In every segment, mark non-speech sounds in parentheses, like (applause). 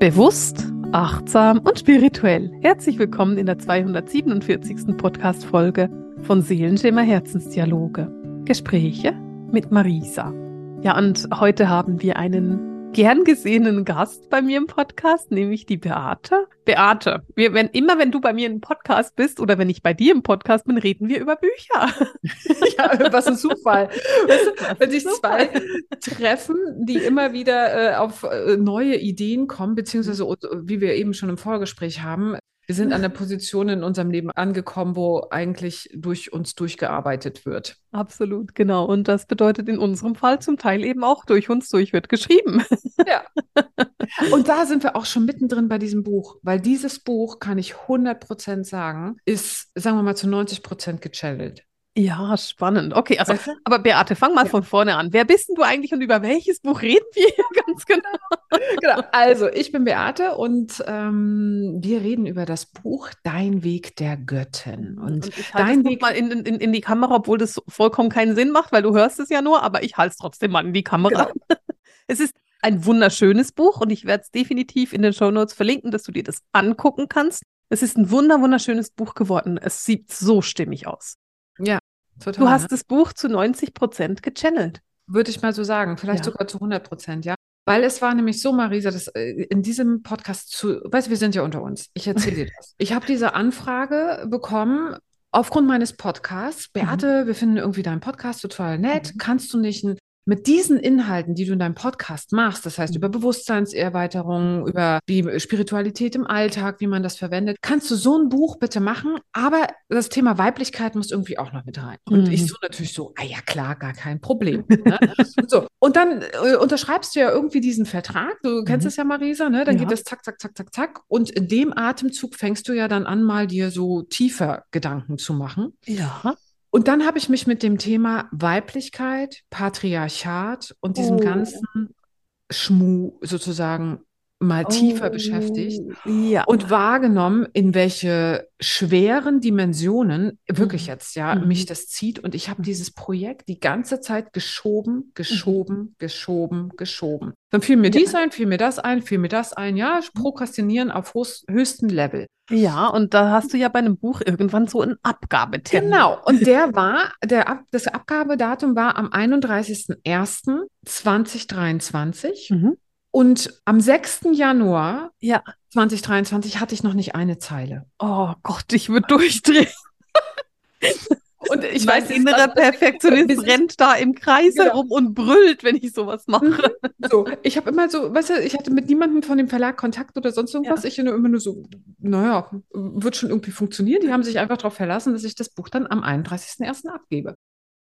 Bewusst, achtsam und spirituell. Herzlich willkommen in der 247. Podcast-Folge von Seelenschimmer Herzensdialoge. Gespräche mit Marisa. Ja, und heute haben wir einen gern gesehenen Gast bei mir im Podcast, nämlich die Beate. Beate, wir, wenn, immer wenn du bei mir im Podcast bist oder wenn ich bei dir im Podcast bin, reden wir über Bücher. (laughs) ja, was ein Zufall. Weißt du, wenn sich zwei treffen, die immer wieder äh, auf äh, neue Ideen kommen, beziehungsweise, wie wir eben schon im Vorgespräch haben, wir sind an der Position in unserem Leben angekommen, wo eigentlich durch uns durchgearbeitet wird. Absolut, genau. Und das bedeutet in unserem Fall zum Teil eben auch durch uns durch wird geschrieben. (laughs) Ja. Und da sind wir auch schon mittendrin bei diesem Buch, weil dieses Buch, kann ich 100 Prozent sagen, ist, sagen wir mal, zu 90 Prozent gechannelt. Ja, spannend. Okay, also, weißt du? aber Beate, fang mal ja. von vorne an. Wer bist denn du eigentlich und über welches Buch reden wir hier (laughs) ganz genau? (laughs) genau. Also, ich bin Beate und ähm, wir reden über das Buch Dein Weg der Göttin. Und, und ich dein Weg mal in, in, in die Kamera, obwohl das vollkommen keinen Sinn macht, weil du hörst es ja nur, aber ich halte es trotzdem mal in die Kamera. Genau. (laughs) Es ist ein wunderschönes Buch und ich werde es definitiv in den Show Notes verlinken, dass du dir das angucken kannst. Es ist ein wunder wunderschönes Buch geworden. Es sieht so stimmig aus. Ja, total. Du hast ne? das Buch zu 90 Prozent gechannelt. Würde ich mal so sagen, vielleicht ja. sogar zu 100 Prozent, ja. Weil es war nämlich so, Marisa, dass äh, in diesem Podcast zu, weißt du, wir sind ja unter uns. Ich erzähle dir das. Ich habe diese Anfrage bekommen aufgrund meines Podcasts. Beate, mhm. wir finden irgendwie deinen Podcast total nett. Mhm. Kannst du nicht ein mit diesen Inhalten, die du in deinem Podcast machst, das heißt über mhm. Bewusstseinserweiterung, über die Spiritualität im Alltag, wie man das verwendet, kannst du so ein Buch bitte machen, aber das Thema Weiblichkeit muss irgendwie auch noch mit rein. Und mhm. ich so natürlich so, ah ja klar, gar kein Problem. Ne? und, (laughs) so. und dann äh, unterschreibst du ja irgendwie diesen Vertrag, du kennst es mhm. ja, Marisa, ne? dann ja. geht das zack, zack, zack, zack, zack. Und in dem Atemzug fängst du ja dann an, mal dir so tiefer Gedanken zu machen. Ja. Und dann habe ich mich mit dem Thema Weiblichkeit, Patriarchat und diesem oh. ganzen Schmu sozusagen mal tiefer oh, beschäftigt ja. und wahrgenommen, in welche schweren Dimensionen, wirklich mhm. jetzt, ja, mhm. mich das zieht. Und ich habe dieses Projekt die ganze Zeit geschoben, geschoben, mhm. geschoben, geschoben. Dann fiel mir dies ein, fiel mir das ein, fiel mir das ein. Ja, mhm. prokrastinieren auf höchstem Level. Ja, und da hast du ja bei einem Buch irgendwann so einen Abgabetermin. Genau, und der war, der, das Abgabedatum war am 31.01.2023. Mhm. Und am 6. Januar ja. 2023 hatte ich noch nicht eine Zeile. Oh Gott, ich würde durchdrehen. (laughs) Und ich mein weiß, innerer Perfektionist rennt da im Kreis genau. herum und brüllt, wenn ich sowas mache. Mhm. So, ich habe immer so, weißt du, ich hatte mit niemandem von dem Verlag Kontakt oder sonst irgendwas. Ja. Ich immer nur so, naja, wird schon irgendwie funktionieren. Die haben sich einfach darauf verlassen, dass ich das Buch dann am 31.01. abgebe.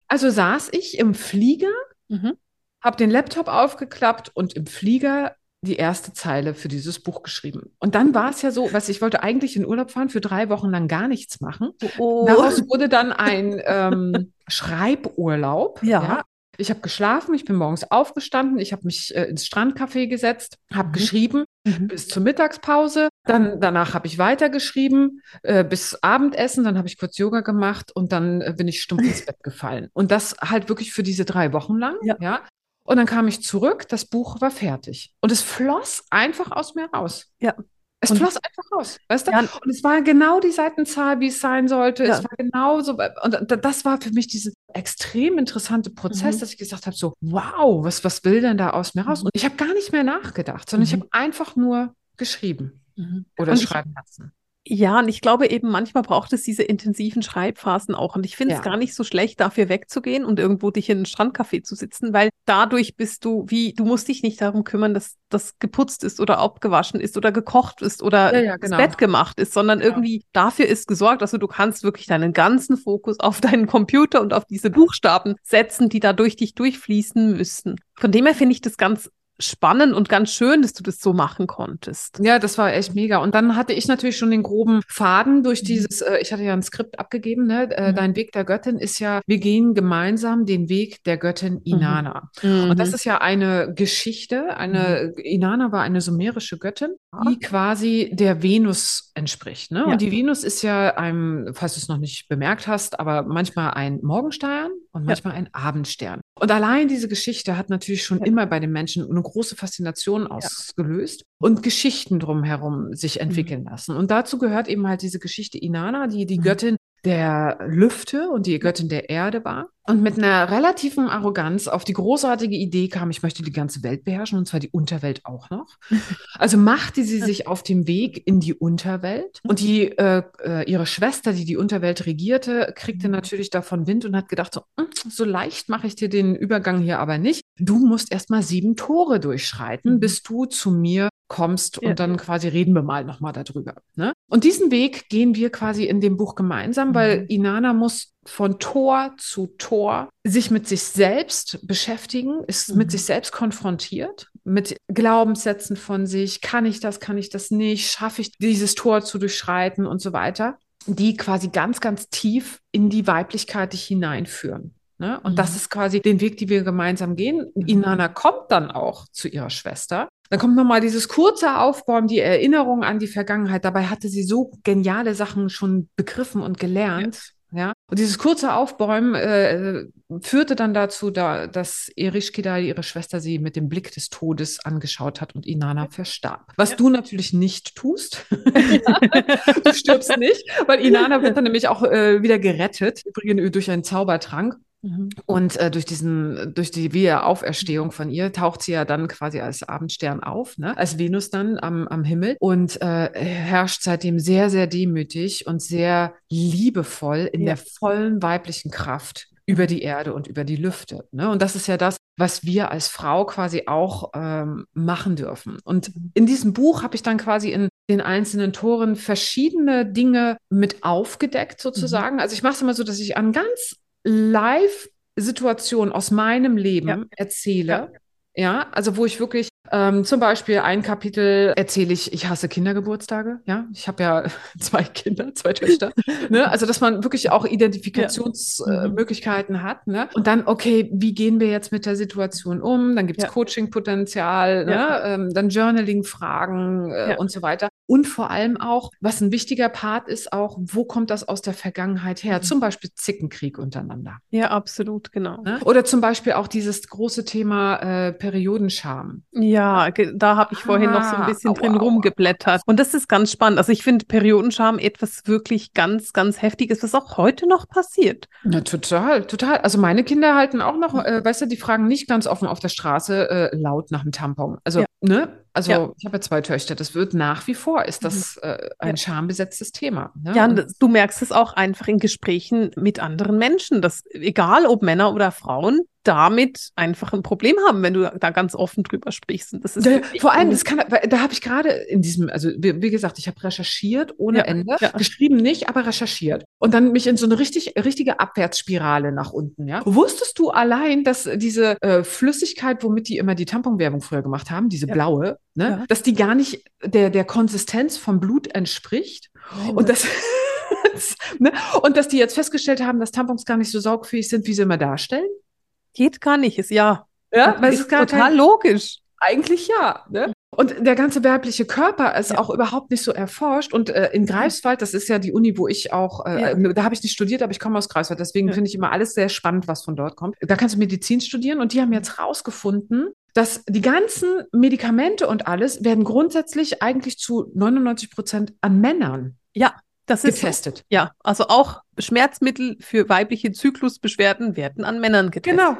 Also saß ich im Flieger mhm habe den Laptop aufgeklappt und im Flieger die erste Zeile für dieses Buch geschrieben. Und dann war es ja so, was ich wollte eigentlich in Urlaub fahren, für drei Wochen lang gar nichts machen. Oh. Daraus wurde dann ein ähm, (laughs) Schreiburlaub. Ja. ja. Ich habe geschlafen, ich bin morgens aufgestanden, ich habe mich äh, ins Strandcafé gesetzt, habe mhm. geschrieben mhm. bis zur Mittagspause. Dann danach habe ich weitergeschrieben äh, bis Abendessen, dann habe ich kurz Yoga gemacht und dann äh, bin ich stumpf ins Bett gefallen. Und das halt wirklich für diese drei Wochen lang. Ja. ja. Und dann kam ich zurück, das Buch war fertig. Und es floss einfach aus mir raus. Ja. Es und floss einfach raus, weißt du? Ja. Und es war genau die Seitenzahl, wie es sein sollte. Ja. Es war genau so. Und das war für mich dieser extrem interessante Prozess, mhm. dass ich gesagt habe: so, wow, was, was will denn da aus mir raus? Mhm. Und ich habe gar nicht mehr nachgedacht, sondern mhm. ich habe einfach nur geschrieben mhm. oder und schreiben lassen. Ja, und ich glaube eben, manchmal braucht es diese intensiven Schreibphasen auch. Und ich finde es ja. gar nicht so schlecht, dafür wegzugehen und irgendwo dich in ein Strandcafé zu sitzen, weil dadurch bist du wie, du musst dich nicht darum kümmern, dass das geputzt ist oder abgewaschen ist oder gekocht ist oder ja, ja, genau. das Bett gemacht ist, sondern irgendwie dafür ist gesorgt. Also du kannst wirklich deinen ganzen Fokus auf deinen Computer und auf diese Buchstaben setzen, die da durch dich durchfließen müssen. Von dem her finde ich das ganz spannend und ganz schön, dass du das so machen konntest. Ja, das war echt mega. Und dann hatte ich natürlich schon den groben Faden durch mhm. dieses, äh, ich hatte ja ein Skript abgegeben, ne? Äh, mhm. Dein Weg der Göttin ist ja, wir gehen gemeinsam den Weg der Göttin mhm. Inanna. Mhm. Und das ist ja eine Geschichte. Eine, mhm. Inanna war eine sumerische Göttin die quasi der Venus entspricht. Ne? Ja. Und die Venus ist ja einem, falls du es noch nicht bemerkt hast, aber manchmal ein Morgenstern und manchmal ja. ein Abendstern. Und allein diese Geschichte hat natürlich schon ja. immer bei den Menschen eine große Faszination ausgelöst und Geschichten drumherum sich entwickeln mhm. lassen. Und dazu gehört eben halt diese Geschichte Inanna, die die mhm. Göttin der Lüfte und die Göttin der Erde war und mit einer relativen Arroganz auf die großartige Idee kam, ich möchte die ganze Welt beherrschen und zwar die Unterwelt auch noch. (laughs) Also machte sie sich auf dem Weg in die Unterwelt und die äh, äh, ihre Schwester, die die Unterwelt regierte, kriegte mhm. natürlich davon Wind und hat gedacht, so, hm, so leicht mache ich dir den Übergang hier aber nicht. Du musst erst mal sieben Tore durchschreiten, mhm. bis du zu mir kommst ja. und dann quasi reden wir mal nochmal darüber. Ne? Und diesen Weg gehen wir quasi in dem Buch gemeinsam, mhm. weil Inanna muss von Tor zu Tor sich mit sich selbst beschäftigen, ist mhm. mit sich selbst konfrontiert, mit Glaubenssätzen von sich, kann ich das, kann ich das nicht, schaffe ich dieses Tor zu durchschreiten und so weiter, die quasi ganz, ganz tief in die Weiblichkeit dich hineinführen. Ne? Und mhm. das ist quasi den Weg, den wir gemeinsam gehen. Mhm. Inanna kommt dann auch zu ihrer Schwester. Dann kommt nochmal dieses kurze Aufbäumen, die Erinnerung an die Vergangenheit. Dabei hatte sie so geniale Sachen schon begriffen und gelernt. Ja. ja? Und dieses kurze Aufbäumen äh, führte dann dazu, da, dass Erishkida, ihre Schwester, sie mit dem Blick des Todes angeschaut hat und Inanna verstarb. Was ja. du natürlich nicht tust. (laughs) du stirbst nicht, weil Inanna wird dann nämlich auch äh, wieder gerettet, übrigens durch einen Zaubertrank. Mhm. Und äh, durch diesen, durch die Wiederauferstehung von ihr taucht sie ja dann quasi als Abendstern auf, ne? als Venus dann am, am Himmel und äh, herrscht seitdem sehr, sehr demütig und sehr liebevoll in ja. der vollen weiblichen Kraft über die Erde und über die Lüfte. Ne? Und das ist ja das, was wir als Frau quasi auch ähm, machen dürfen. Und mhm. in diesem Buch habe ich dann quasi in den einzelnen Toren verschiedene Dinge mit aufgedeckt sozusagen. Mhm. Also ich mache es immer so, dass ich an ganz Live-Situation aus meinem Leben ja. erzähle. Ja. ja. also wo ich wirklich ähm, zum Beispiel ein Kapitel erzähle ich, ich hasse Kindergeburtstage. Ja, ich habe ja (laughs) zwei Kinder, zwei Töchter. (laughs) ne? Also, dass man wirklich auch Identifikationsmöglichkeiten ja. äh, hat. Ne? Und dann, okay, wie gehen wir jetzt mit der Situation um? Dann gibt es ja. Coaching-Potenzial, ne? ähm, dann Journaling-Fragen äh, und so weiter. Und vor allem auch, was ein wichtiger Part ist, auch, wo kommt das aus der Vergangenheit her? Mhm. Zum Beispiel Zickenkrieg untereinander. Ja, absolut, genau. Ne? Oder zum Beispiel auch dieses große Thema äh, Periodenscham. Ja, da habe ich vorhin ah, noch so ein ah, bisschen aua, drin rumgeblättert. Und das ist ganz spannend. Also ich finde Periodenscham etwas wirklich ganz, ganz Heftiges, was auch heute noch passiert. Na, total, total. Also meine Kinder halten auch noch, äh, weißt du, die fragen nicht ganz offen auf der Straße äh, laut nach dem Tampon. Also, ja. ne? Also ja. ich habe ja zwei Töchter. Das wird nach wie vor, ist das mhm. äh, ein ja. schambesetztes Thema. Ne? Ja, und du merkst es auch einfach in Gesprächen mit anderen Menschen, dass egal ob Männer oder Frauen, damit einfach ein Problem haben, wenn du da ganz offen drüber sprichst. das ist da, vor allem, das kann, da habe ich gerade in diesem, also wie, wie, gesagt, ich habe recherchiert ohne ja, Ende, ja. geschrieben nicht, aber recherchiert und dann mich in so eine richtig richtige Abwärtsspirale nach unten. Ja, wusstest du allein, dass diese äh, Flüssigkeit, womit die immer die Tamponwerbung früher gemacht haben, diese ja. blaue, ne, dass die gar nicht der der Konsistenz vom Blut entspricht oh, und das (laughs) ne? Und dass die jetzt festgestellt haben, dass Tampons gar nicht so saugfähig sind, wie sie immer darstellen. Geht gar nicht, ist ja. Ja, das ist, ist total kein, logisch. Eigentlich ja. Ne? Und der ganze weibliche Körper ist ja. auch überhaupt nicht so erforscht. Und äh, in Greifswald, das ist ja die Uni, wo ich auch, äh, ja. Äh, da habe ich nicht studiert, aber ich komme aus Greifswald. Deswegen ja. finde ich immer alles sehr spannend, was von dort kommt. Da kannst du Medizin studieren und die haben jetzt rausgefunden, dass die ganzen Medikamente und alles werden grundsätzlich eigentlich zu 99 Prozent an Männern ja. Das ist getestet. So. Ja, also auch Schmerzmittel für weibliche Zyklusbeschwerden werden an Männern getestet. Genau.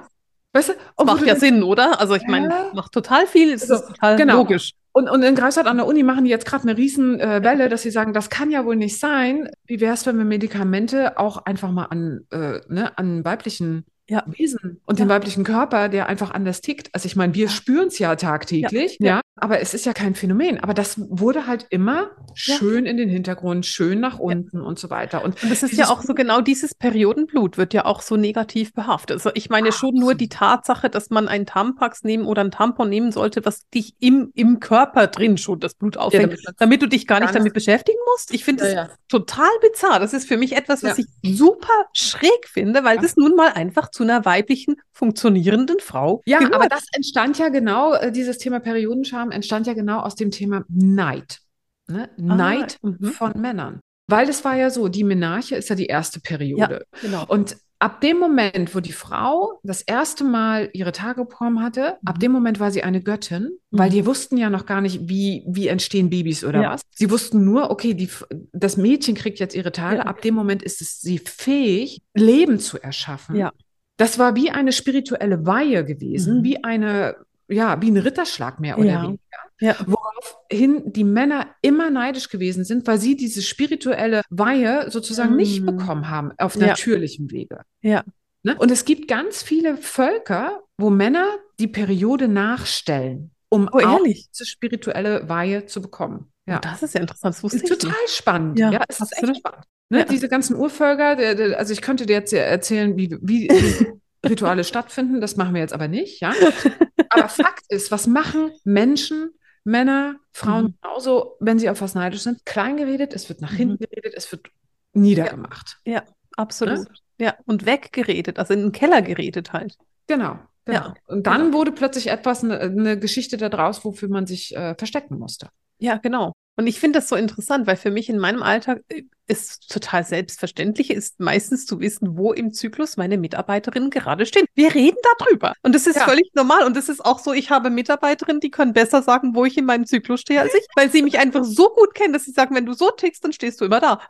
Weißt du, das macht ja Sinn, oder? Also ich meine, ja. macht total viel, ist also, total genau. logisch. Und, und in Greifswald an der Uni machen die jetzt gerade eine riesen äh, Welle, dass sie sagen, das kann ja wohl nicht sein. Wie wäre es, wenn wir Medikamente auch einfach mal an, äh, ne, an weiblichen ja. Wesen und ja. den weiblichen Körper, der einfach anders tickt. Also ich meine, wir spüren es ja tagtäglich, ja. ja. aber es ist ja kein Phänomen. Aber das wurde halt immer schön in den Hintergrund, schön nach unten und so weiter. Und, und das ist ja auch so genau dieses Periodenblut wird ja auch so negativ behaftet. Also ich meine schon nur die Tatsache, dass man einen Tampax nehmen oder ein Tampon nehmen sollte, was dich im, im Körper drin schon das Blut auffängt, damit, damit, du dich gar, gar nicht damit beschäftigen musst. Ich finde das total bizarr. Das ist für mich etwas, was ich super schräg finde, weil das nun mal einfach zu einer weiblichen, funktionierenden Frau. Ja, gehört. aber das entstand ja genau, äh, dieses Thema Periodenscham entstand ja genau aus dem Thema Neid. Ne? Ah, Neid mhm. von Männern. Weil es war ja so, die Menarche ist ja die erste Periode. Ja, genau. Und ab dem Moment, wo die Frau das erste Mal ihre Tage bekommen hatte, mhm. ab dem Moment war sie eine Göttin, mhm. weil die wussten ja noch gar nicht, wie, wie entstehen Babys oder ja. was. Sie wussten nur, okay, die, das Mädchen kriegt jetzt ihre Tage, ja. ab dem Moment ist es sie fähig, Leben zu erschaffen. Ja. Das war wie eine spirituelle Weihe gewesen, mhm. wie eine, ja, wie ein Ritterschlag mehr oder weniger. Ja. Woraufhin die Männer immer neidisch gewesen sind, weil sie diese spirituelle Weihe sozusagen mm. nicht bekommen haben auf natürlichem ja. Wege. Ja. Ne? Und es gibt ganz viele Völker, wo Männer die Periode nachstellen, um oh, auch diese spirituelle Weihe zu bekommen. Ja. Oh, das ist ja interessant. Das wusste ist total nicht. spannend. Ja, ja es ist echt spannend. Ne? Ja. Diese ganzen Urvölker, der, der, also ich könnte dir jetzt erzählen, wie, wie (laughs) Rituale stattfinden, das machen wir jetzt aber nicht, ja. (laughs) Aber Fakt ist, was machen Menschen, Männer, Frauen mhm. genauso, wenn sie auf was neidisch sind, klein geredet, es wird nach mhm. hinten geredet, es wird niedergemacht. Ja, ja absolut. Ne? Ja, und weggeredet, also in den Keller geredet halt. Genau. Genau. Ja, und dann genau. wurde plötzlich etwas, eine, eine Geschichte daraus, wofür man sich äh, verstecken musste. Ja, genau. Und ich finde das so interessant, weil für mich in meinem Alltag äh, ist total selbstverständlich, ist meistens zu wissen, wo im Zyklus meine Mitarbeiterinnen gerade stehen. Wir reden darüber. Und das ist ja. völlig normal. Und das ist auch so, ich habe Mitarbeiterinnen, die können besser sagen, wo ich in meinem Zyklus stehe als ich, weil sie mich einfach so gut kennen, dass sie sagen, wenn du so tickst, dann stehst du immer da.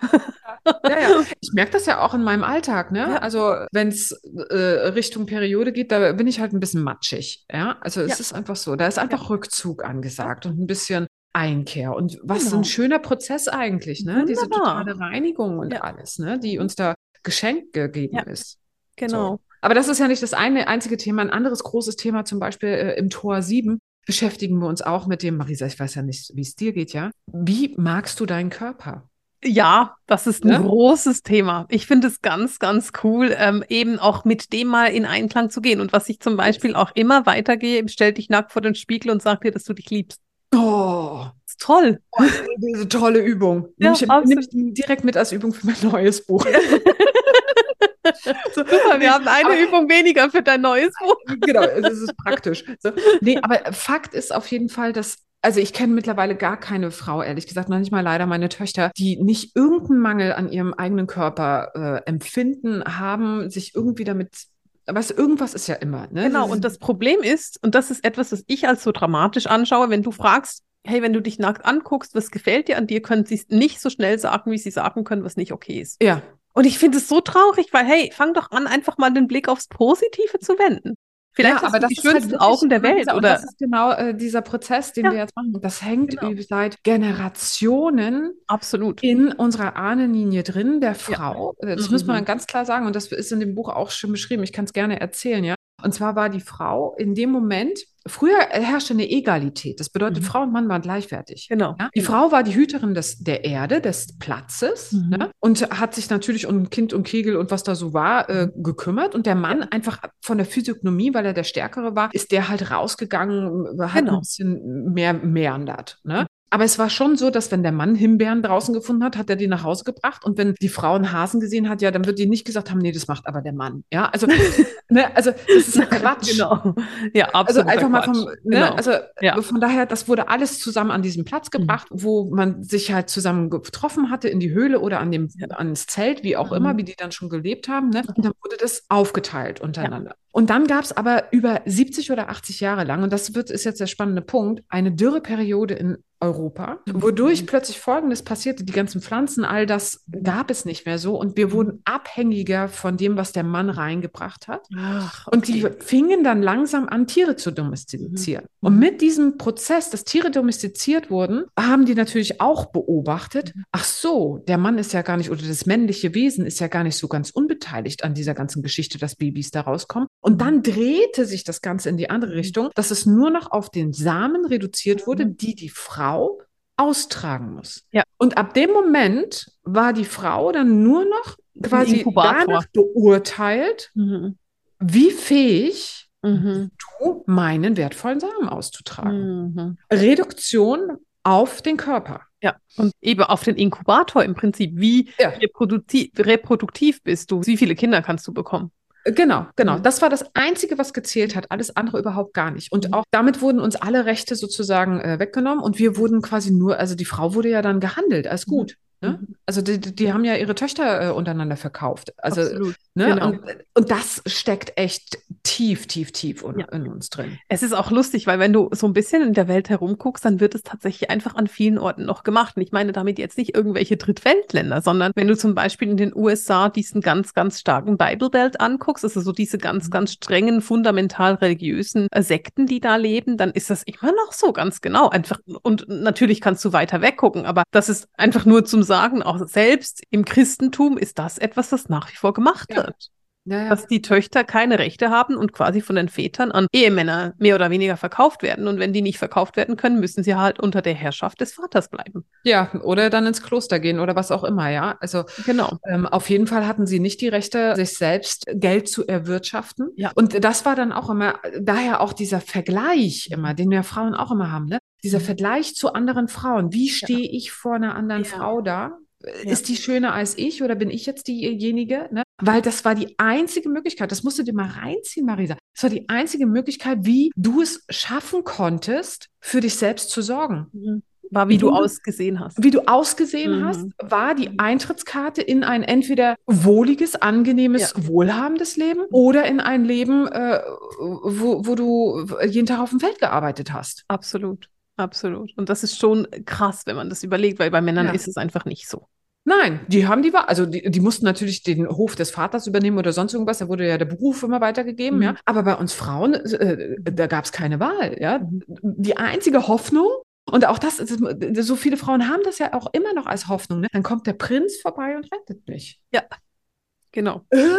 Ja, ja. (laughs) Ich merke das ja auch in meinem Alltag. Ne? Also wenn es äh, Richtung Periode geht, da bin ich halt ein bisschen matschig. Ja, also es ist einfach so. Da ist einfach Rückzug angesagt und ein bisschen Einkehr. Und was genau. ein schöner Prozess eigentlich, ne? Wunderbar. Diese totale Reinigung und ja. alles, ne? Die uns da geschenkt gegeben ja. ist. Genau. So. Aber das ist ja nicht das eine einzige Thema. Ein anderes großes Thema, zum Beispiel äh, im Tor 7, beschäftigen wir uns auch mit dem, Marisa, ich weiß ja nicht, wie es dir geht, ja. Wie magst du deinen Körper? Ja, das ist ein ja? großes Thema. Ich finde es ganz, ganz cool, ähm, eben auch mit dem mal in Einklang zu gehen. Und was ich zum Beispiel auch immer weitergehe, stell dich nackt vor den Spiegel und sag dir, dass du dich liebst. Oh, ist toll. Oh, diese tolle Übung. Ja, nehme ich, nehm ich direkt mit als Übung für mein neues Buch. (laughs) so, wir haben eine aber, Übung weniger für dein neues Buch. genau, das ist praktisch. So. Nee, aber Fakt ist auf jeden Fall, dass also ich kenne mittlerweile gar keine Frau, ehrlich gesagt, noch nicht mal leider meine Töchter, die nicht irgendeinen Mangel an ihrem eigenen Körper äh, empfinden, haben, sich irgendwie damit aber es, irgendwas ist ja immer. Ne? Genau, und das Problem ist, und das ist etwas, das ich als so dramatisch anschaue, wenn du fragst, hey, wenn du dich nackt anguckst, was gefällt dir an dir, können sie es nicht so schnell sagen, wie sie sagen können, was nicht okay ist. Ja. Und ich finde es so traurig, weil, hey, fang doch an, einfach mal den Blick aufs Positive zu wenden. Vielleicht ja, aber das die schönsten halt Augen der Welt, oder? Das ist genau äh, dieser Prozess, den ja. wir jetzt machen. Das hängt genau. seit Generationen absolut in unserer Ahnenlinie drin, der Frau. Ja. Das mhm. muss man mhm. ganz klar sagen und das ist in dem Buch auch schon beschrieben. Ich kann es gerne erzählen, ja. Und zwar war die Frau in dem Moment, früher herrschte eine Egalität. Das bedeutet, mhm. Frau und Mann waren gleichwertig. Genau. Ja? Die genau. Frau war die Hüterin des, der Erde, des Platzes mhm. ne? und hat sich natürlich um Kind und Kegel und was da so war äh, gekümmert. Und der Mann ja. einfach von der Physiognomie, weil er der Stärkere war, ist der halt rausgegangen, hat genau. ein bisschen mehr meandert. Ne? Aber es war schon so, dass wenn der Mann Himbeeren draußen gefunden hat, hat er die nach Hause gebracht. Und wenn die Frau einen Hasen gesehen hat, ja, dann wird die nicht gesagt haben, nee, das macht aber der Mann. Ja, also, (laughs) ne, also das ist Quatsch. genau. Ja, absolut. Also einfach mal vom, ne, genau. also ja. von daher, das wurde alles zusammen an diesem Platz mhm. gebracht, mhm. wo man sich halt zusammen getroffen hatte in die Höhle oder an dem, ja. ans Zelt, wie auch mhm. immer, wie die dann schon gelebt haben. Ne? Und dann wurde das aufgeteilt untereinander. Ja. Und dann gab es aber über 70 oder 80 Jahre lang, und das wird, ist jetzt der spannende Punkt, eine Dürreperiode in Europa, mhm. wodurch plötzlich Folgendes passierte. Die ganzen Pflanzen, all das gab es nicht mehr so und wir wurden abhängiger von dem, was der Mann reingebracht hat. Ach, okay. Und die fingen dann langsam an, Tiere zu domestizieren. Mhm. Und mit diesem Prozess, dass Tiere domestiziert wurden, haben die natürlich auch beobachtet, mhm. ach so, der Mann ist ja gar nicht, oder das männliche Wesen ist ja gar nicht so ganz unbeteiligt an dieser ganzen Geschichte, dass Babys da rauskommen. Und dann drehte sich das Ganze in die andere mhm. Richtung, dass es nur noch auf den Samen reduziert wurde, mhm. die die Frau austragen muss. Ja. Und ab dem Moment war die Frau dann nur noch quasi danach beurteilt, mhm. wie fähig mhm. du meinen wertvollen Samen auszutragen. Mhm. Reduktion auf den Körper. Ja, und eben auf den Inkubator im Prinzip. Wie ja. reproduktiv, reproduktiv bist du? Wie viele Kinder kannst du bekommen? Genau, genau. Mhm. Das war das Einzige, was gezählt hat. Alles andere überhaupt gar nicht. Und mhm. auch damit wurden uns alle Rechte sozusagen äh, weggenommen und wir wurden quasi nur, also die Frau wurde ja dann gehandelt als mhm. gut. Ne? Also die, die haben ja ihre Töchter äh, untereinander verkauft. Also, Absolut. Ne? Genau. Und, und, das steckt echt tief, tief, tief in, ja. in, uns drin. Es ist auch lustig, weil wenn du so ein bisschen in der Welt herumguckst, dann wird es tatsächlich einfach an vielen Orten noch gemacht. Und ich meine damit jetzt nicht irgendwelche Drittweltländer, sondern wenn du zum Beispiel in den USA diesen ganz, ganz starken Bible Belt anguckst, also so diese ganz, mhm. ganz strengen, fundamental religiösen äh, Sekten, die da leben, dann ist das immer noch so, ganz genau. Einfach, und natürlich kannst du weiter weggucken, aber das ist einfach nur zum Sagen, auch selbst im Christentum ist das etwas, das nach wie vor gemacht ja. wird. Ja, ja. Dass die Töchter keine Rechte haben und quasi von den Vätern an Ehemänner mehr oder weniger verkauft werden. Und wenn die nicht verkauft werden können, müssen sie halt unter der Herrschaft des Vaters bleiben. Ja, oder dann ins Kloster gehen oder was auch immer, ja. Also genau. Ähm, auf jeden Fall hatten sie nicht die Rechte, sich selbst Geld zu erwirtschaften. Ja. Und das war dann auch immer, daher auch dieser Vergleich immer, den wir Frauen auch immer haben, ne? Dieser mhm. Vergleich zu anderen Frauen. Wie stehe ja. ich vor einer anderen Frau da? Ja. Ist die schöner als ich oder bin ich jetzt diejenige? Ne? Weil das war die einzige Möglichkeit, das musst du dir mal reinziehen, Marisa. Das war die einzige Möglichkeit, wie du es schaffen konntest, für dich selbst zu sorgen. Mhm. War, wie du ausgesehen hast. Wie du ausgesehen mhm. hast, war die Eintrittskarte in ein entweder wohliges, angenehmes, ja. wohlhabendes Leben oder in ein Leben, äh, wo, wo du jeden Tag auf dem Feld gearbeitet hast. Absolut. Absolut. Und das ist schon krass, wenn man das überlegt, weil bei Männern ja. ist es einfach nicht so. Nein, die haben die Wahl. Also die, die mussten natürlich den Hof des Vaters übernehmen oder sonst irgendwas. Da wurde ja der Beruf immer weitergegeben, mhm. ja. Aber bei uns Frauen, äh, da gab es keine Wahl, ja. Mhm. Die einzige Hoffnung, und auch das, so viele Frauen haben das ja auch immer noch als Hoffnung, ne? Dann kommt der Prinz vorbei und rettet mich. Ja, genau. Äh?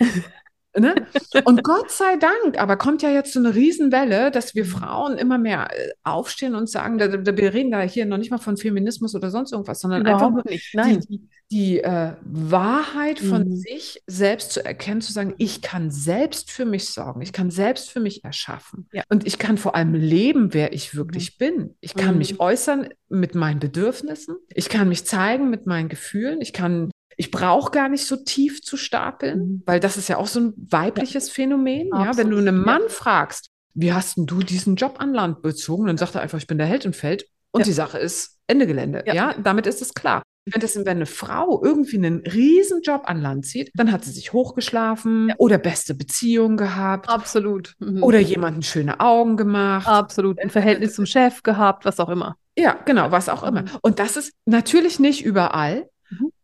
(laughs) Ne? (laughs) Und Gott sei Dank, aber kommt ja jetzt so eine Riesenwelle, dass wir Frauen immer mehr äh, aufstehen und sagen, da, da, wir reden da hier noch nicht mal von Feminismus oder sonst irgendwas, sondern Überhaupt einfach nicht. Nein. die, die, die äh, Wahrheit von mhm. sich selbst zu erkennen, zu sagen, ich kann selbst für mich sorgen, ich kann selbst für mich erschaffen ja. und ich kann vor allem leben, wer ich wirklich mhm. bin. Ich kann mhm. mich äußern mit meinen Bedürfnissen, ich kann mich zeigen mit meinen Gefühlen, ich kann ich brauche gar nicht so tief zu stapeln, mhm. weil das ist ja auch so ein weibliches ja. Phänomen. Ja, wenn du einen Mann ja. fragst, wie hast denn du diesen Job an Land bezogen? Dann sagt er einfach, ich bin der Held im Feld. Und ja. die Sache ist Ende Gelände. Ja, damit ist es klar. Wenn, das, wenn eine Frau irgendwie einen riesen Job an Land zieht, dann hat sie sich hochgeschlafen ja. oder beste Beziehungen gehabt. Absolut. Mhm. Oder jemanden schöne Augen gemacht. Absolut. Ein Verhältnis zum Chef gehabt, was auch immer. Ja, genau, was auch immer. Und das ist natürlich nicht überall.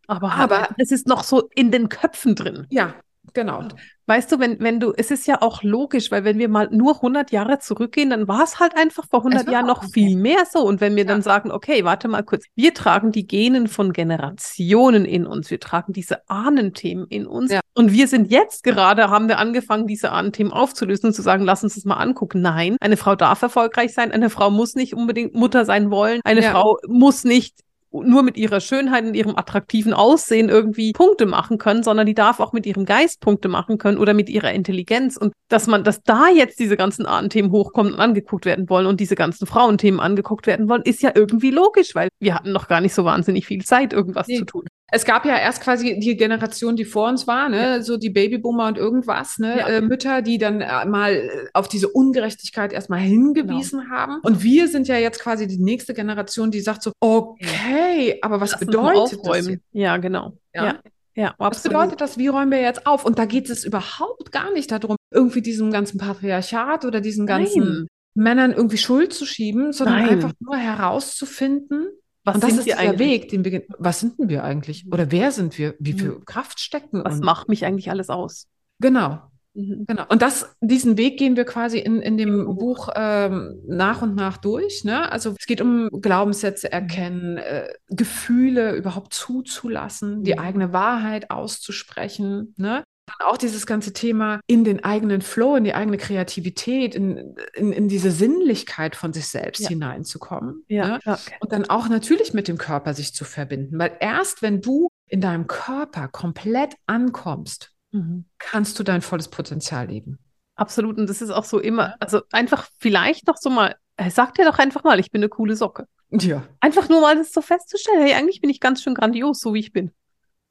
Aber, aber es ist noch so in den Köpfen drin. Ja, genau. Weißt du, wenn, wenn du, es ist ja auch logisch, weil wenn wir mal nur 100 Jahre zurückgehen, dann war es halt einfach vor 100 Jahren noch viel mehr so. Und wenn wir ja. dann sagen, okay, warte mal kurz, wir tragen die Genen von Generationen in uns, wir tragen diese Ahnenthemen in uns. Ja. Und wir sind jetzt gerade, haben wir angefangen, diese Ahnenthemen aufzulösen und zu sagen, lass uns das mal angucken. Nein, eine Frau darf erfolgreich sein, eine Frau muss nicht unbedingt Mutter sein wollen, eine ja. Frau muss nicht nur mit ihrer Schönheit und ihrem attraktiven Aussehen irgendwie Punkte machen können, sondern die darf auch mit ihrem Geist Punkte machen können oder mit ihrer Intelligenz. Und dass man, dass da jetzt diese ganzen Artenthemen hochkommen und angeguckt werden wollen und diese ganzen Frauenthemen angeguckt werden wollen, ist ja irgendwie logisch, weil wir hatten noch gar nicht so wahnsinnig viel Zeit, irgendwas nee. zu tun. Es gab ja erst quasi die Generation, die vor uns war, ne? Ja. so die Babyboomer und irgendwas, ne? Ja. Äh, Mütter, die dann äh, mal äh, auf diese Ungerechtigkeit erstmal hingewiesen genau. haben. Und wir sind ja jetzt quasi die nächste Generation, die sagt so, okay, aber was Lass bedeutet das? Ja, genau. Ja. ja. Ja, Was bedeutet das? Wie räumen wir jetzt auf? Und da geht es überhaupt gar nicht darum, irgendwie diesem ganzen Patriarchat oder diesen ganzen Nein. Männern irgendwie Schuld zu schieben, sondern Nein. einfach nur herauszufinden, was und das ist der Weg, den wir, was sind denn wir eigentlich? Oder wer sind wir? Wie viel mhm. Kraft stecken? Was macht mich eigentlich alles aus? Genau. Mhm. Genau. Und das, diesen Weg gehen wir quasi in, in dem Buch ähm, nach und nach durch. Ne? Also es geht um Glaubenssätze mhm. erkennen, äh, Gefühle überhaupt zuzulassen, die eigene Wahrheit auszusprechen. Ne? Dann auch dieses ganze Thema in den eigenen Flow, in die eigene Kreativität, in, in, in diese Sinnlichkeit von sich selbst ja. hineinzukommen. Ja, ne? okay. Und dann auch natürlich mit dem Körper sich zu verbinden. Weil erst wenn du in deinem Körper komplett ankommst, mhm. kannst du dein volles Potenzial leben. Absolut. Und das ist auch so immer, also einfach vielleicht noch so mal, äh, sag dir doch einfach mal, ich bin eine coole Socke. Ja. Einfach nur mal das so festzustellen, hey, eigentlich bin ich ganz schön grandios, so wie ich bin.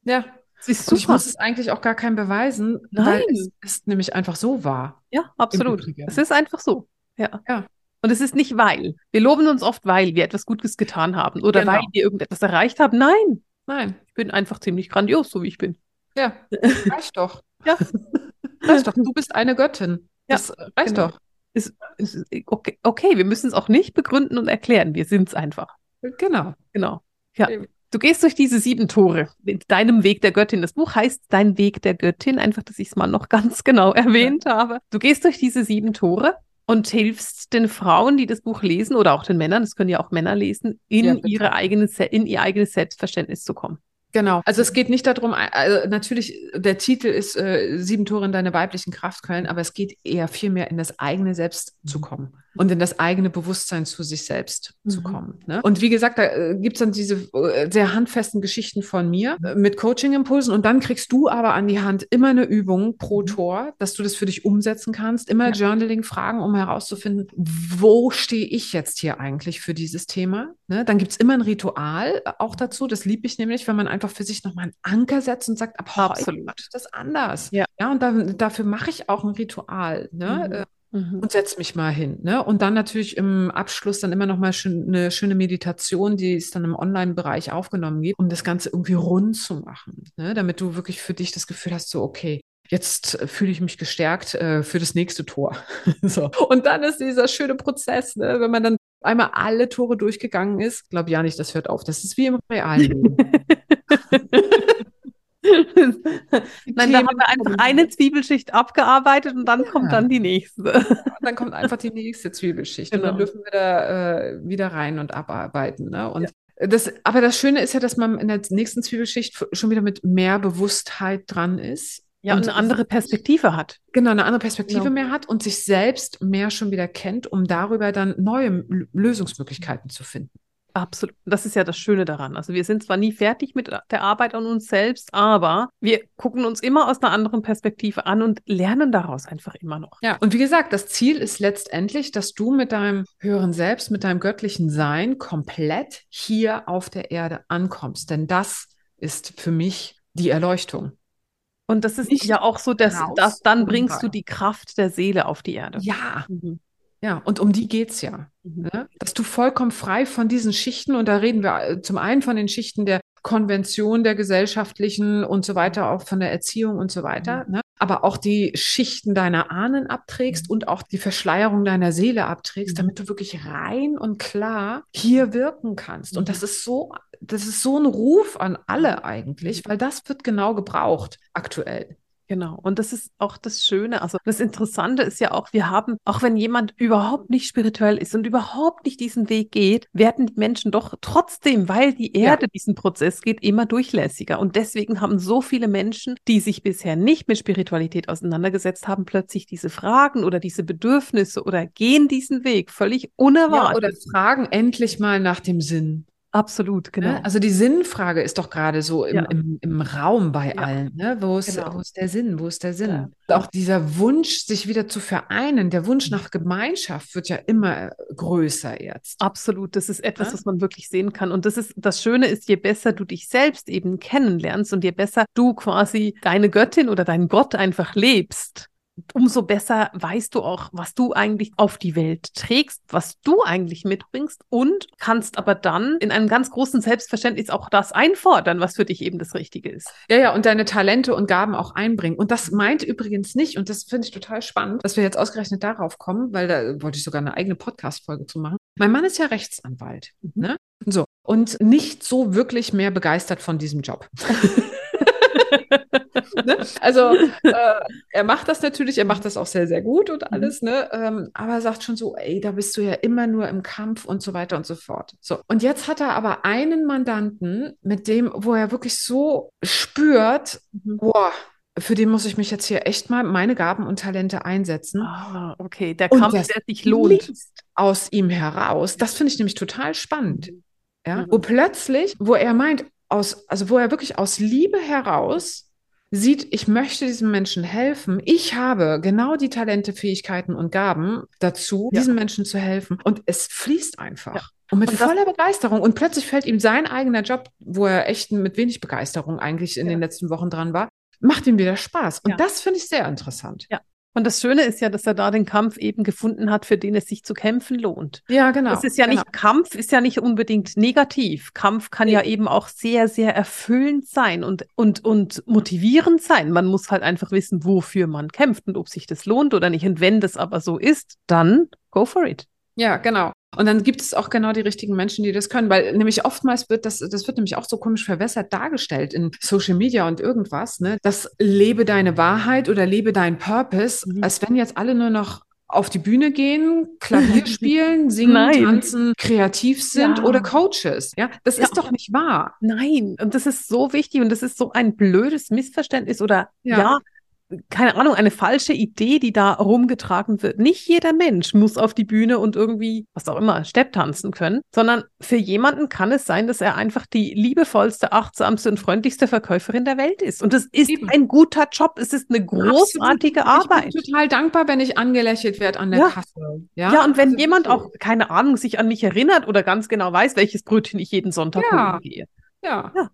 Ja, Und ich muss es eigentlich auch gar keinem beweisen, Nein. weil es ist nämlich einfach so wahr. Ja, absolut. Es ist einfach so. Ja. ja. Und es ist nicht weil. Wir loben uns oft, weil wir etwas Gutes getan haben oder genau. weil wir irgendetwas erreicht haben. Nein. Nein. Ich bin einfach ziemlich grandios, so wie ich bin. Ja, (laughs) reicht doch. ja. Reicht doch. Du bist eine Göttin. Das ja, reicht genau. doch. Ist, ist, okay, okay, wir müssen es auch nicht begründen und erklären. Wir sind es einfach. Genau. Genau. Ja. Du gehst durch diese sieben Tore mit deinem Weg der Göttin. Das Buch heißt Dein Weg der Göttin, einfach, dass ich es mal noch (laughs) ganz genau erwähnt ja. habe. Du gehst durch diese sieben Tore und hilfst den Frauen, die das Buch lesen, oder auch den Männern, das können ja auch Männer lesen, in, ja, ihre eigene, in ihr eigenes Selbstverständnis zu kommen. Genau. Also es geht nicht darum, also natürlich, der Titel ist äh, Sieben Tore in deine weiblichen Kraftquellen, aber es geht eher vielmehr in das eigene Selbst zu kommen und in das eigene Bewusstsein zu sich selbst mhm. zu kommen. Ne? Und wie gesagt, da äh, gibt es dann diese äh, sehr handfesten Geschichten von mir äh, mit Coaching-Impulsen und dann kriegst du aber an die Hand immer eine Übung pro mhm. Tor, dass du das für dich umsetzen kannst, immer ja. Journaling-Fragen, um herauszufinden, wo stehe ich jetzt hier eigentlich für dieses Thema. Ne? Dann gibt es immer ein Ritual auch dazu, das liebe ich nämlich, wenn man einfach für sich nochmal einen Anker setzt und sagt, ab heute mache ich das anders. Ja, ja und da, dafür mache ich auch ein Ritual. Ne? Mhm. Äh, Mhm. und setze mich mal hin. Ne? Und dann natürlich im Abschluss dann immer noch mal schön, eine schöne Meditation, die es dann im Online-Bereich aufgenommen gibt, um das Ganze irgendwie rund zu machen, ne? damit du wirklich für dich das Gefühl hast, so okay, jetzt fühle ich mich gestärkt äh, für das nächste Tor. (laughs) so. Und dann ist dieser schöne Prozess, ne? wenn man dann einmal alle Tore durchgegangen ist, glaube ja nicht, das hört auf. Das ist wie im realen Leben. (laughs) (laughs) Nein, da haben wir einfach eine Zwiebelschicht abgearbeitet und dann ja. kommt dann die nächste. dann kommt einfach die nächste Zwiebelschicht genau. und dann genau. dürfen wir da äh, wieder rein und abarbeiten. Ne? Und ja. das, aber das Schöne ist ja, dass man in der nächsten Zwiebelschicht schon wieder mit mehr Bewusstheit dran ist. Ja, und, und eine andere Perspektive hat. Genau, eine andere Perspektive genau. mehr hat und sich selbst mehr schon wieder kennt, um darüber dann neue Lösungsmöglichkeiten zu finden. Absolut. Das ist ja das Schöne daran. Also wir sind zwar nie fertig mit der Arbeit an uns selbst, aber wir gucken uns immer aus einer anderen Perspektive an und lernen daraus einfach immer noch. Ja, und wie gesagt, das Ziel ist letztendlich, dass du mit deinem höheren Selbst, mit deinem göttlichen Sein komplett hier auf der Erde ankommst. Denn das ist für mich die Erleuchtung. Und das ist Nicht ja auch so, dass, dass dann bringst du die Kraft der Seele auf die Erde. Ja. Mhm. Ja, und um die geht es ja. Mhm. Ne? Dass du vollkommen frei von diesen Schichten, und da reden wir äh, zum einen von den Schichten der Konvention, der gesellschaftlichen und so weiter, auch von der Erziehung und so weiter, mhm. ne? aber auch die Schichten deiner Ahnen abträgst mhm. und auch die Verschleierung deiner Seele abträgst, mhm. damit du wirklich rein und klar hier wirken kannst. Und das mhm. ist so, das ist so ein Ruf an alle eigentlich, weil das wird genau gebraucht aktuell. Genau. Und das ist auch das Schöne. Also das Interessante ist ja auch, wir haben, auch wenn jemand überhaupt nicht spirituell ist und überhaupt nicht diesen Weg geht, werden die Menschen doch trotzdem, weil die Erde ja. diesen Prozess geht, immer durchlässiger. Und deswegen haben so viele Menschen, die sich bisher nicht mit Spiritualität auseinandergesetzt haben, plötzlich diese Fragen oder diese Bedürfnisse oder gehen diesen Weg völlig unerwartet. Ja, oder fragen endlich mal nach dem Sinn. Absolut, genau. Ne? Also die Sinnfrage ist doch gerade so im, ja. im, im, Raum bei ja. allen. Ne? Wo, ist, genau. wo ist der Sinn? Wo ist der Sinn? Ja. Auch dieser Wunsch, sich wieder zu vereinen, der Wunsch nach Gemeinschaft wird ja immer größer jetzt. Absolut. Das ist etwas, was man wirklich sehen kann. Und das ist das Schöne ist, je besser du dich selbst eben kennenlernst und je besser du quasi deine Göttin oder deinen Gott einfach lebst, umso besser weißt du auch, was du eigentlich auf die Welt trägst, was du eigentlich mitbringst und kannst aber dann in einem ganz großen Selbstverständnis auch das einfordern, was für dich eben das Richtige ist. Ja, ja, und deine Talente und Gaben auch einbringen. Und das meint übrigens nicht, und das finde ich total spannend, dass wir jetzt ausgerechnet darauf kommen, weil da wollte ich sogar eine eigene Podcast-Folge zu machen. Mein Mann ist ja Rechtsanwalt. Mhm. Ne? So. Und nicht so wirklich mehr begeistert von diesem Job. (laughs) (laughs) ne? Also äh, er macht das natürlich, er macht das auch sehr, sehr gut und mhm. alles, ne? Ähm, aber er sagt schon so, ey, da bist du ja immer nur im Kampf und so weiter und so fort. So, und jetzt hat er aber einen Mandanten, mit dem, wo er wirklich so spürt, mhm. boah, für den muss ich mich jetzt hier echt mal meine Gaben und Talente einsetzen. Ah, okay, der Kampf, der sich lohnt. Aus ihm heraus. Das finde ich nämlich total spannend. Mhm. Ja, wo plötzlich, wo er meint, aus, also wo er wirklich aus Liebe heraus sieht, ich möchte diesem Menschen helfen. Ich habe genau die Talente, Fähigkeiten und Gaben dazu, ja. diesen Menschen zu helfen. Und es fließt einfach. Ja. Und mit und voller Begeisterung. Und plötzlich fällt ihm sein eigener Job, wo er echt mit wenig Begeisterung eigentlich in ja. den letzten Wochen dran war, macht ihm wieder Spaß. Und das finde ich sehr interessant. Ja. Und das Schöne ist ja, dass er da den Kampf eben gefunden hat, für den es sich zu kämpfen lohnt. Ja, genau. Es ist ja genau. nicht, Kampf ist ja nicht unbedingt negativ. Kampf kann ja. ja eben auch sehr, sehr erfüllend sein und, und, und motivierend sein. Man muss halt einfach wissen, wofür man kämpft und ob sich das lohnt oder nicht. Und wenn das aber so ist, dann go for it. Ja, genau. Und dann gibt es auch genau die richtigen Menschen, die das können, weil nämlich oftmals wird das, das wird nämlich auch so komisch verwässert dargestellt in Social Media und irgendwas, ne? Das lebe deine Wahrheit oder lebe dein Purpose, mhm. als wenn jetzt alle nur noch auf die Bühne gehen, Klavier (laughs) spielen, singen, Nein. tanzen, kreativ sind ja. oder Coaches. Ja, das ja. ist doch nicht wahr. Nein, und das ist so wichtig und das ist so ein blödes Missverständnis oder ja, ja keine Ahnung, eine falsche Idee, die da rumgetragen wird. Nicht jeder Mensch muss auf die Bühne und irgendwie, was auch immer, Stepp tanzen können, sondern für jemanden kann es sein, dass er einfach die liebevollste, achtsamste und freundlichste Verkäuferin der Welt ist. Und es ist Eben. ein guter Job. Es ist eine großartige Absolut. Arbeit. Ich bin total dankbar, wenn ich angelächelt werde an der ja. Kasse. Ja, ja und wenn also jemand auch, keine Ahnung, sich an mich erinnert oder ganz genau weiß, welches Brötchen ich jeden Sonntag ja. gehe. Ja. ja.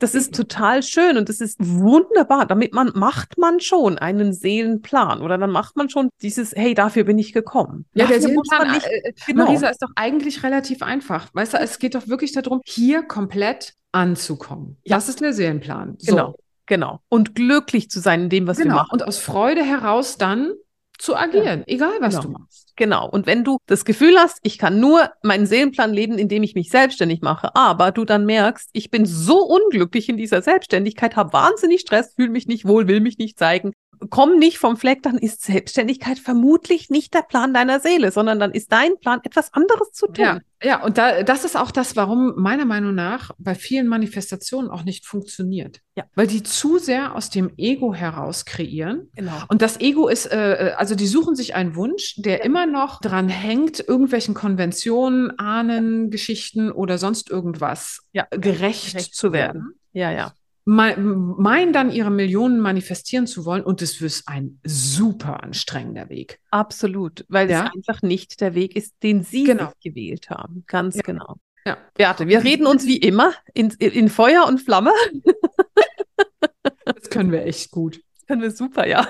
Das ist total schön und das ist wunderbar. Damit man macht man schon einen Seelenplan oder dann macht man schon dieses, hey, dafür bin ich gekommen. Ja, dafür der Seelenplan, nicht, äh, genau. Marisa, ist doch eigentlich relativ einfach. Weißt du, es geht doch wirklich darum, hier komplett anzukommen. Ja. Das ist der Seelenplan. So. Genau, genau. Und glücklich zu sein in dem, was genau. wir machen. Und aus Freude heraus dann zu agieren, ja. egal was genau. du machst. Genau. Und wenn du das Gefühl hast, ich kann nur meinen Seelenplan leben, indem ich mich selbstständig mache, aber du dann merkst, ich bin so unglücklich in dieser Selbstständigkeit, habe wahnsinnig Stress, fühle mich nicht wohl, will mich nicht zeigen, komm nicht vom Fleck, dann ist Selbstständigkeit vermutlich nicht der Plan deiner Seele, sondern dann ist dein Plan, etwas anderes zu tun. Ja, ja und da, das ist auch das, warum meiner Meinung nach bei vielen Manifestationen auch nicht funktioniert. Ja. Weil die zu sehr aus dem Ego heraus kreieren. Genau. Und das Ego ist, äh, also die suchen sich einen Wunsch, der ja. immer noch dran hängt, irgendwelchen Konventionen, Ahnen, Geschichten oder sonst irgendwas ja. gerecht, gerecht zu werden. Ja, ja meinen dann ihre Millionen manifestieren zu wollen und es wird ein super anstrengender Weg. Absolut, weil ja? es einfach nicht der Weg ist, den Sie genau. gewählt haben. Ganz ja. genau. Ja. Beate, wir reden uns wie immer in, in Feuer und Flamme. Das können wir echt gut. Das können wir super, ja.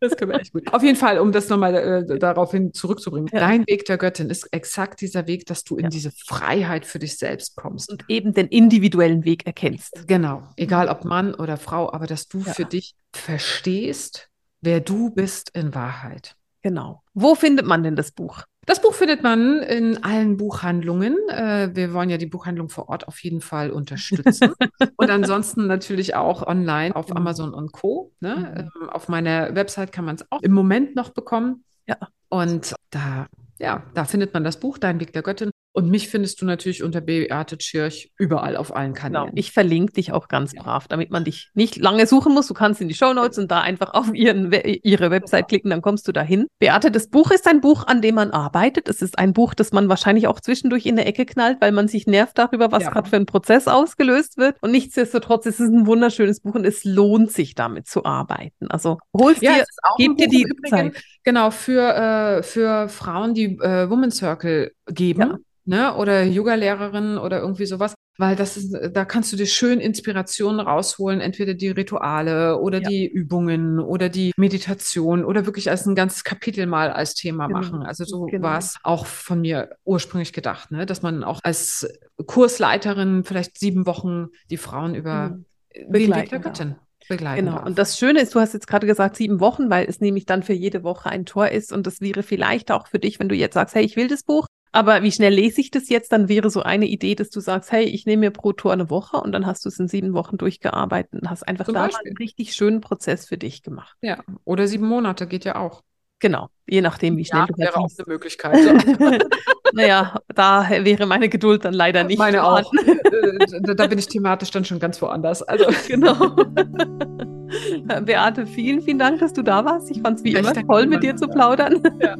Das können wir echt gut. Auf jeden Fall, um das nochmal äh, daraufhin zurückzubringen. Ja. Dein Weg der Göttin ist exakt dieser Weg, dass du in ja. diese Freiheit für dich selbst kommst. Und eben den individuellen Weg erkennst. Genau. Egal ob Mann oder Frau, aber dass du ja. für dich verstehst, wer du bist in Wahrheit. Genau. Wo findet man denn das Buch? Das Buch findet man in allen Buchhandlungen. Äh, wir wollen ja die Buchhandlung vor Ort auf jeden Fall unterstützen. (laughs) und ansonsten natürlich auch online auf mhm. Amazon und Co. Ne? Mhm. Ähm, auf meiner Website kann man es auch im Moment noch bekommen. Ja. Und da, ja, da findet man das Buch, Dein Weg der Göttin. Und mich findest du natürlich unter Beate Tschirch überall auf allen Kanälen. Genau. Ich verlinke dich auch ganz ja. brav, damit man dich nicht lange suchen muss. Du kannst in die Show Notes und da einfach auf ihren, ihre Website klicken, dann kommst du dahin. Beate, das Buch ist ein Buch, an dem man arbeitet. Es ist ein Buch, das man wahrscheinlich auch zwischendurch in der Ecke knallt, weil man sich nervt darüber, was ja. gerade für ein Prozess ausgelöst wird. Und nichtsdestotrotz ist es ein wunderschönes Buch und es lohnt sich damit zu arbeiten. Also holst ja, dir, gib dir die Übrigens, Zeit. Genau, für, äh, für Frauen, die äh, Woman Circle geben. Ja ne? Oder Yoga-Lehrerin oder irgendwie sowas. Weil das ist, da kannst du dir schön Inspirationen rausholen, entweder die Rituale oder ja. die Übungen oder die Meditation oder wirklich als ein ganzes Kapitel mal als Thema genau. machen. Also so genau. war es auch von mir ursprünglich gedacht, ne? dass man auch als Kursleiterin vielleicht sieben Wochen die Frauen über mhm. den Weg der Göttin begleiten Genau. Darf. Und das Schöne ist, du hast jetzt gerade gesagt sieben Wochen, weil es nämlich dann für jede Woche ein Tor ist. Und das wäre vielleicht auch für dich, wenn du jetzt sagst, hey, ich will das Buch, aber wie schnell lese ich das jetzt? Dann wäre so eine Idee, dass du sagst, hey, ich nehme mir pro Tor eine Woche und dann hast du es in sieben Wochen durchgearbeitet und hast einfach Zum da einen richtig schönen Prozess für dich gemacht. Ja, oder sieben Monate geht ja auch. Genau, je nachdem, wie schnell ja, du wäre auch eine Möglichkeit. Ja. (laughs) naja, da wäre meine Geduld dann leider nicht. Meine auch. Äh, da bin ich thematisch dann schon ganz woanders. Also (laughs) genau. (laughs) Beate, vielen, vielen Dank, dass du da warst. Ich fand es wie ja, immer toll, mit dir zu plaudern. Ja.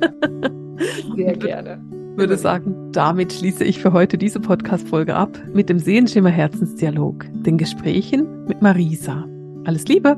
Sehr gerne würde sagen, damit schließe ich für heute diese Podcast-Folge ab mit dem Sehenschimmer Herzensdialog, den Gesprächen mit Marisa. Alles Liebe!